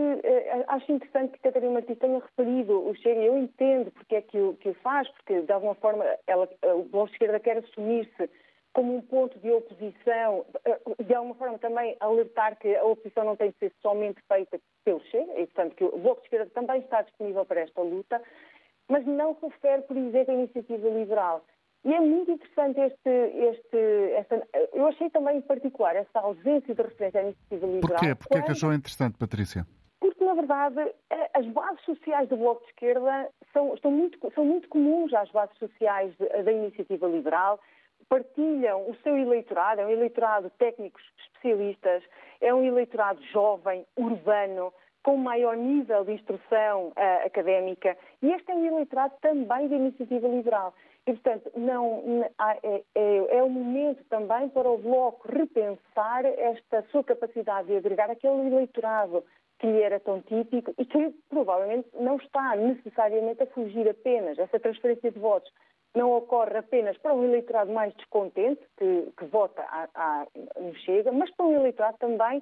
Speaker 10: acho interessante que Catarina Martins tenha referido o Chega. Eu entendo porque é que o, que o faz, porque de alguma forma ela, o Bloco de Esquerda quer assumir-se como um ponto de oposição, eh, de alguma forma também alertar que a oposição não tem de ser somente feita pelo Chega, e portanto que o Bloco de Esquerda também está disponível para esta luta, mas não refere, por exemplo, a iniciativa liberal. E é muito interessante este, este esta, eu achei também em particular essa ausência de referência à iniciativa liberal.
Speaker 2: Porquê? Porquê quando... que achou interessante, Patrícia?
Speaker 10: Porque, na verdade, as bases sociais do Bloco de Esquerda são, muito, são muito comuns às bases sociais da iniciativa liberal partilham o seu eleitorado, é um eleitorado técnicos especialistas, é um eleitorado jovem, urbano, com maior nível de instrução uh, académica e este é um eleitorado também da iniciativa liberal. E, portanto, não, é, é, é o momento também para o Bloco repensar esta sua capacidade de agregar aquele eleitorado que lhe era tão típico e que provavelmente não está necessariamente a fugir apenas. Essa transferência de votos não ocorre apenas para um eleitorado mais descontente, que, que vota a, a, no Chega, mas para um eleitorado também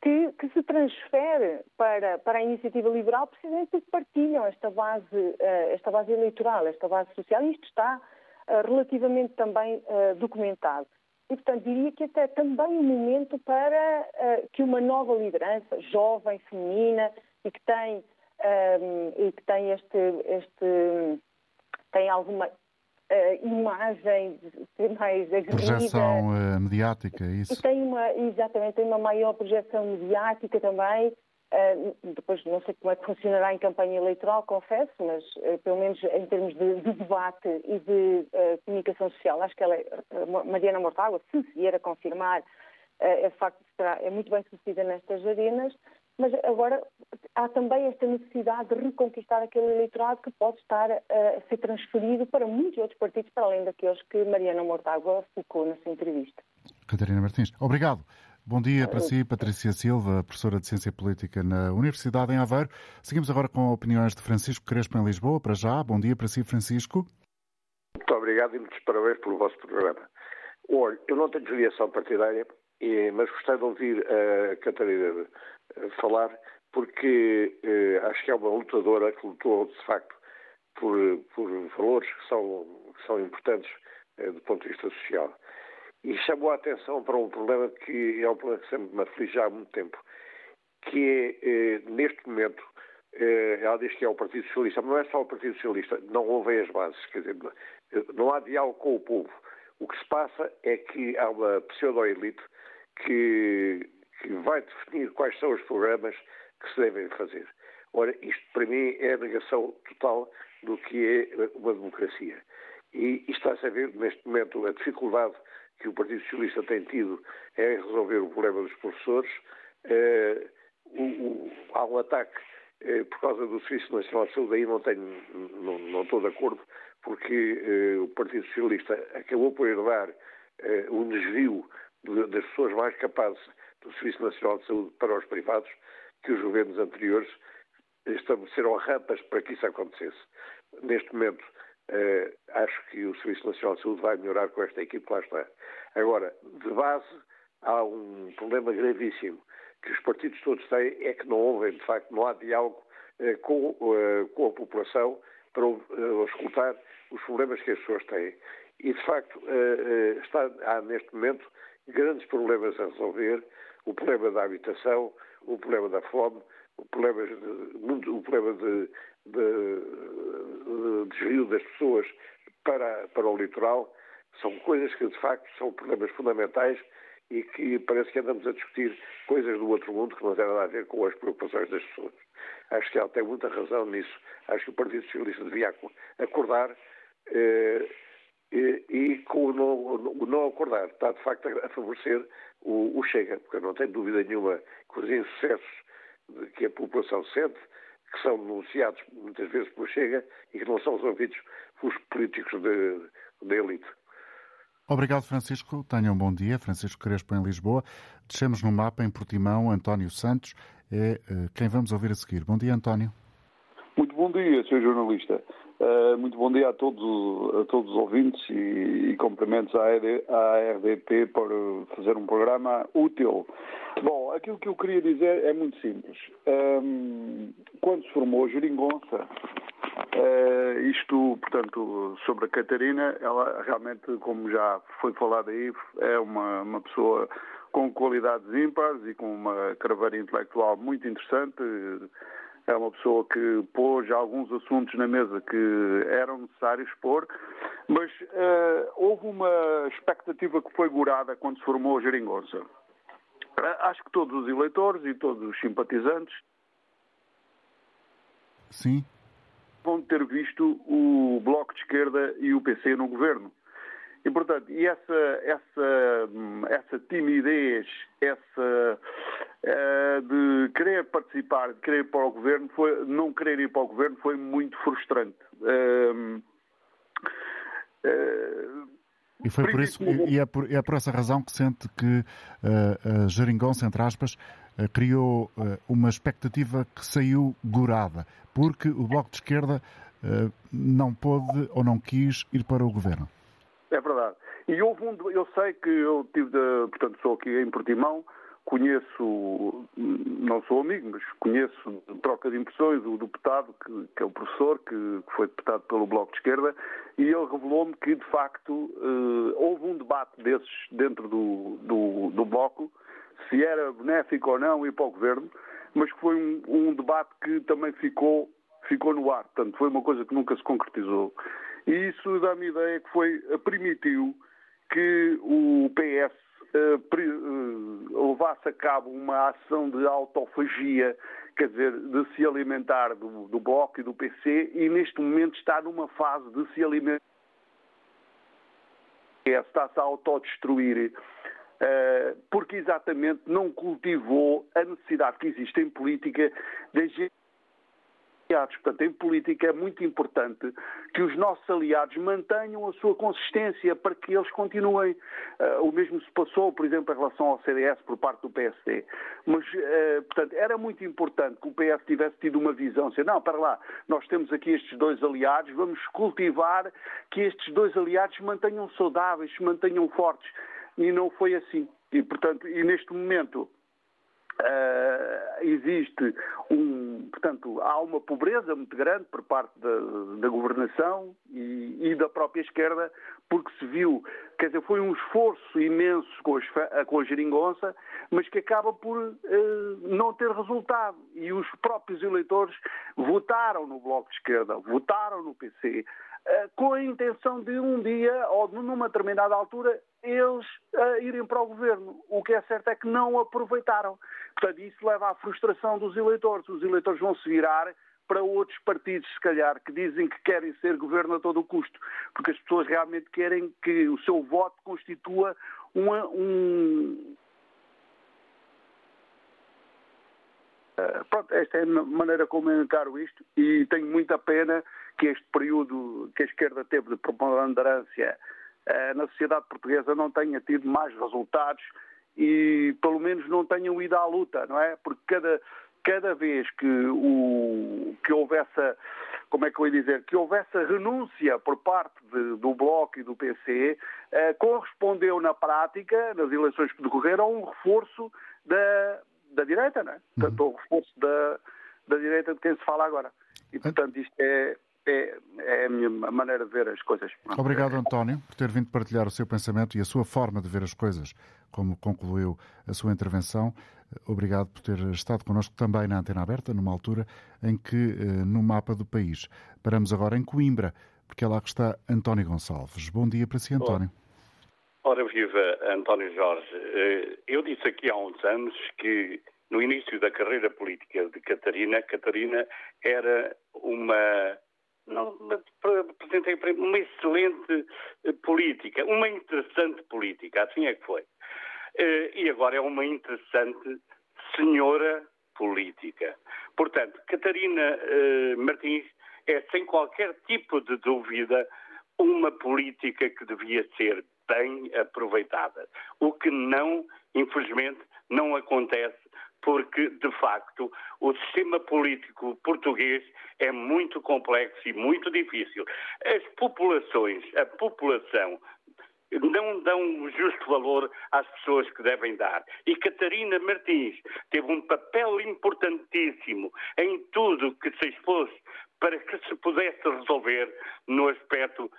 Speaker 10: que, que, se transfere para, para a iniciativa liberal precisamente porque partilham esta base, uh, esta base eleitoral, esta base social, e isto está uh, relativamente também uh, documentado. E, portanto, diria que até também um momento para que uma nova liderança, jovem, feminina, e que tem, e que tem este, este tem alguma uh, imagem mais.
Speaker 2: Projeção uh, mediática, é isso?
Speaker 10: E tem uma, exatamente, tem uma maior projeção mediática também. Uh, depois não sei como é que funcionará em campanha eleitoral, confesso, mas uh, pelo menos em termos de, de debate e de comunicação social, acho que ela é, Mariana Mortágua, se vier a confirmar, é facto será, é muito bem sucedida nestas arenas mas agora há também esta necessidade de reconquistar aquele eleitorado que pode estar a ser transferido para muitos outros partidos, para além daqueles que Mariana Mortágua focou na sua entrevista.
Speaker 2: Catarina Martins, obrigado. Bom dia para si, Patrícia Silva, professora de Ciência Política na Universidade em Aveiro. Seguimos agora com opiniões de Francisco Crespo em Lisboa. Para já, bom dia para si, Francisco.
Speaker 11: Muito obrigado e muitos parabéns pelo vosso programa. Olha, eu não tenho filiação partidária, mas gostei de ouvir a Catarina falar, porque eh, acho que é uma lutadora que lutou, de facto, por, por valores que são, que são importantes eh, do ponto de vista social. E chamou a atenção para um problema que é um problema que sempre me aflige há muito tempo, que é, eh, neste momento, eh, ela diz que é o Partido Socialista, mas não é só o Partido Socialista, não ouvem as bases, quer dizer, não há diálogo com o povo. O que se passa é que há uma pseudo-elite que que vai definir quais são os programas que se devem fazer. Ora, isto para mim é a negação total do que é uma democracia. E está-se a ver, neste momento, a dificuldade que o Partido Socialista tem tido em resolver o problema dos professores. Uh, o, o, há um ataque uh, por causa do Serviço Nacional de Saúde, aí não, tenho, não, não estou de acordo, porque uh, o Partido Socialista acabou por herdar um desvio de, das pessoas mais capazes do Serviço Nacional de Saúde para os privados que os governos anteriores estabeleceram rampas para que isso acontecesse. Neste momento, eh, acho que o Serviço Nacional de Saúde vai melhorar com esta equipe que lá está. Agora, de base, há um problema gravíssimo que os partidos todos têm, é que não houve, de facto, não há diálogo eh, com, eh, com a população para uh, escutar os problemas que as pessoas têm. E, de facto, uh, está, há neste momento grandes problemas a resolver o problema da habitação, o problema da fome, o problema de, o problema de, de, de desvio das pessoas para, para o litoral, são coisas que de facto são problemas fundamentais e que parece que andamos a discutir coisas do outro mundo que não têm nada a ver com as preocupações das pessoas. Acho que ela tem muita razão nisso. Acho que o Partido Socialista devia acordar eh, e, e, com o não, o não, acordar está de facto a favorecer o, o, Chega, porque não tenho dúvida nenhuma que os insucessos que a população sente, que são denunciados muitas vezes pelo Chega e que não são resolvidos pelos políticos da elite.
Speaker 2: Obrigado, Francisco. Tenham um bom dia. Francisco Crespo, em Lisboa. Descemos no mapa em Portimão. António Santos é uh, quem vamos ouvir a seguir. Bom dia, António.
Speaker 12: Muito bom dia, Sr. Jornalista. Uh, muito bom dia a todos, a todos os ouvintes e, e cumprimentos à, ED, à RDP por fazer um programa útil. Bom, aquilo que eu queria dizer é muito simples. Um, quando se formou a Geringonça, uh, isto, portanto, sobre a Catarina, ela realmente, como já foi falado aí, é uma, uma pessoa com qualidades ímpares e com uma carreira intelectual muito interessante é uma pessoa que pôs alguns assuntos na mesa que eram necessários pôr, mas uh, houve uma expectativa que foi gorada quando se formou a Geringonça. Uh, acho que todos os eleitores e todos os simpatizantes
Speaker 2: Sim.
Speaker 12: vão ter visto o Bloco de Esquerda e o PC no governo. E, portanto, e essa, essa, essa timidez, essa uh, de querer participar, de querer ir para o governo, foi, não querer ir para o governo foi muito frustrante. Uh,
Speaker 2: uh, e foi por isso, e é por, é por essa razão que sente que uh, a Jeringonça, entre aspas, criou uma expectativa que saiu gorada, porque o Bloco de Esquerda não pôde ou não quis ir para o governo.
Speaker 12: É verdade. E houve um. Eu sei que eu tive. De, portanto, sou aqui em Portimão, conheço. Não sou amigo, mas conheço troca de impressões o deputado, que, que é o professor, que, que, foi deputado pelo Bloco de Esquerda, e ele revelou-me que, de facto, eh, houve um debate desses dentro do, do, do, Bloco, se era benéfico ou não ir para o governo, mas que foi um, um debate que também ficou, ficou no ar. Portanto, foi uma coisa que nunca se concretizou. E isso dá-me a ideia que foi, eh, permitiu que o PS uh, uh, levasse a cabo uma ação de autofagia, quer dizer, de se alimentar do, do Bloco e do PC, e neste momento está numa fase de se alimentar. Está-se a autodestruir, porque exatamente não cultivou a necessidade que existe em política de aliados. Portanto, em política é muito importante que os nossos aliados mantenham a sua consistência para que eles continuem. Uh, o mesmo se passou, por exemplo, em relação ao CDS por parte do PSD. Mas, uh, portanto, era muito importante que o PS tivesse tido uma visão, assim, não, para lá, nós temos aqui estes dois aliados, vamos cultivar que estes dois aliados se mantenham saudáveis, se mantenham fortes. E não foi assim. E, portanto, e neste momento Uh, existe um, portanto, há uma pobreza muito grande por parte da, da governação e, e, da própria esquerda, porque se viu, quer dizer, foi um esforço imenso com, as, com a geringonça, mas que acaba por uh, não ter resultado. E os próprios eleitores votaram no Bloco de Esquerda, votaram no PC, uh, com a intenção de um dia, ou numa determinada altura, eles uh, irem para o governo. O que é certo é que não aproveitaram. Portanto, isso leva à frustração dos eleitores. Os eleitores vão se virar para outros partidos, se calhar, que dizem que querem ser governo a todo o custo, porque as pessoas realmente querem que o seu voto constitua uma, um. Uh, pronto, esta é a maneira como eu encaro isto e tenho muita pena que este período que a esquerda teve de preponderância na sociedade portuguesa não tenha tido mais resultados e pelo menos não tenham ido à luta, não é? Porque cada, cada vez que, o, que houvesse, como é que eu ia dizer, que houvesse a renúncia por parte de, do Bloco e do PC, eh, correspondeu na prática, nas eleições que decorreram, a um reforço da, da direita, não é? Portanto, uhum. o reforço da, da direita de quem se fala agora. E, portanto, isto é, é, é, a minha maneira de ver as coisas.
Speaker 2: Obrigado, António, por ter vindo partilhar o seu pensamento e a sua forma de ver as coisas, como concluiu a sua intervenção. Obrigado por ter estado connosco também na Antena Aberta, numa altura em que, eh, no mapa do país, paramos agora em Coimbra, porque é lá que está António Gonçalves. Bom dia para si, António.
Speaker 13: Ora, viva António Jorge. Eh, eu disse aqui há uns anos que no início da carreira política de Catarina, Catarina era uma não, apresentei uma excelente eh, política, uma interessante política, assim é que foi. Eh, e agora é uma interessante senhora política. Portanto, Catarina eh, Martins é, sem qualquer tipo de dúvida, uma política que devia ser bem aproveitada. O que não, infelizmente, não acontece porque, de facto, o sistema político português é muito complexo e muito difícil. As populações, a população não dão o justo valor às pessoas que devem dar. E Catarina Martins teve um papel importantíssimo em tudo que se expôs para que se pudesse resolver no aspecto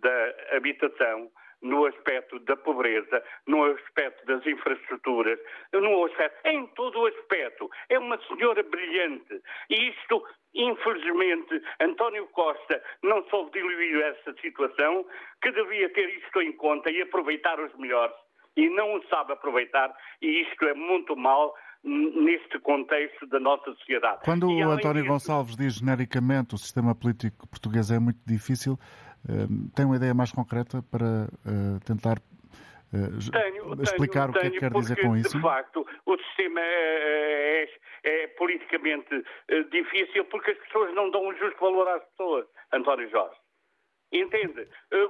Speaker 13: da habitação, no aspecto da pobreza, no aspecto das infraestruturas, no aspecto, em todo o aspecto. É uma senhora brilhante. E isto, infelizmente, António Costa não soube diluir essa situação, que devia ter isto em conta e aproveitar os melhores. E não o sabe aproveitar, e isto é muito mal neste contexto da nossa sociedade.
Speaker 2: Quando o António disso... Gonçalves diz genericamente o sistema político português é muito difícil, tem uma ideia mais concreta para uh, tentar uh,
Speaker 13: tenho,
Speaker 2: explicar
Speaker 13: tenho,
Speaker 2: o que é que quer dizer com isso?
Speaker 13: De facto, o sistema é, é, é politicamente eh, difícil porque as pessoas não dão o justo valor às pessoas, António Jorge. Entende?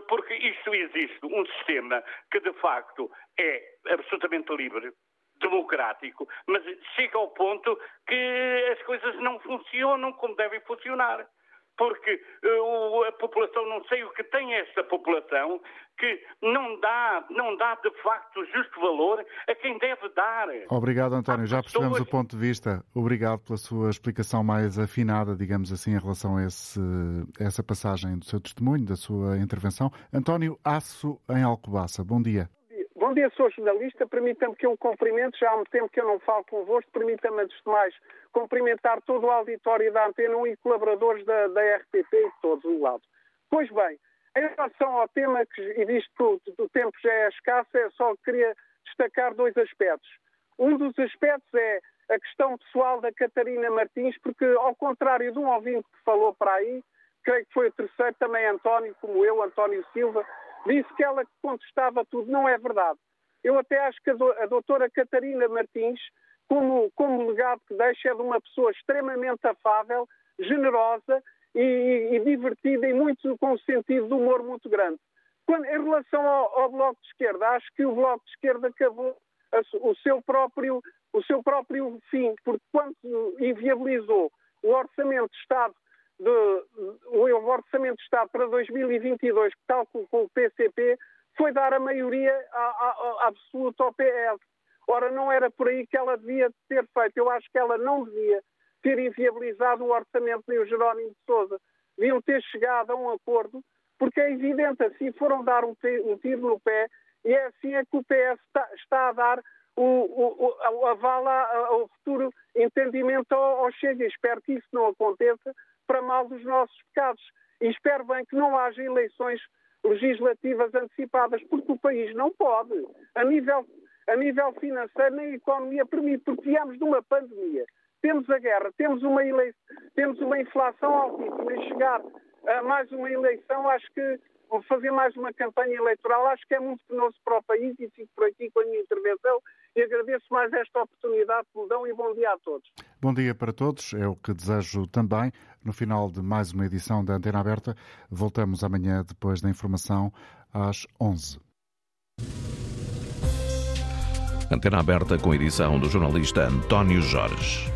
Speaker 13: Porque isto existe um sistema que de facto é absolutamente livre, democrático, mas chega ao ponto que as coisas não funcionam como devem funcionar porque uh, a população, não sei o que tem esta população, que não dá, não dá de facto justo valor a quem deve dar.
Speaker 2: Obrigado, António. Já percebemos pessoas... o ponto de vista. Obrigado pela sua explicação mais afinada, digamos assim, em relação a, esse, essa passagem do seu testemunho, da sua intervenção. António Aço, em Alcobaça. Bom dia.
Speaker 14: Dia, sou jornalista. Permita-me que um cumprimento, já há um tempo que eu não falo convosco, permita-me, antes de mais, cumprimentar todo o auditório da Antena 1 e colaboradores da, da RTP e de todos os lados. Pois bem, em relação ao tema, que, e visto que o tempo já é escasso, é só queria destacar dois aspectos. Um dos aspectos é a questão pessoal da Catarina Martins, porque, ao contrário de um ouvinte que falou para aí, creio que foi o terceiro, também António, como eu, António Silva, disse que ela contestava tudo. Não é verdade. Eu até acho que a doutora Catarina Martins, como, como legado que deixa, é de uma pessoa extremamente afável, generosa e, e divertida e muito com um sentido de humor muito grande. Quando, em relação ao, ao, Bloco de Esquerda, acho que o Bloco de Esquerda acabou a, o, seu próprio, o seu próprio fim, porque quando inviabilizou o Orçamento de Estado de, o Orçamento de Estado para 2022, tal como com o PCP, foi dar a maioria a, a, a absoluta ao PS. Ora, não era por aí que ela devia ter feito. Eu acho que ela não devia ter inviabilizado o orçamento de Jerónimo de Sousa. Deviam ter chegado a um acordo, porque é evidente, assim foram dar um, tiro no pé, e é assim é que o PS está, está a dar o, o, o aval ao futuro entendimento ao, ao Chega. Espero que isso não aconteça, para mal dos nossos pecados. E espero bem que não haja eleições legislativas antecipadas, porque o país não pode, a nível, a nível financeiro, nem a economia permite, porque viemos de uma pandemia. Temos a guerra, temos uma, temos uma inflação altíssima e chegar a mais uma eleição, acho que fazer mais uma campanha eleitoral, acho que é muito penoso para o país e fico por aqui com a minha intervenção e agradeço mais esta oportunidade que me dão e bom dia a todos.
Speaker 2: Bom dia para todos, é o que desejo também. No final de mais uma edição da Antena Aberta, voltamos amanhã depois da informação às 11.
Speaker 1: Antena Aberta com edição do jornalista António Jorge.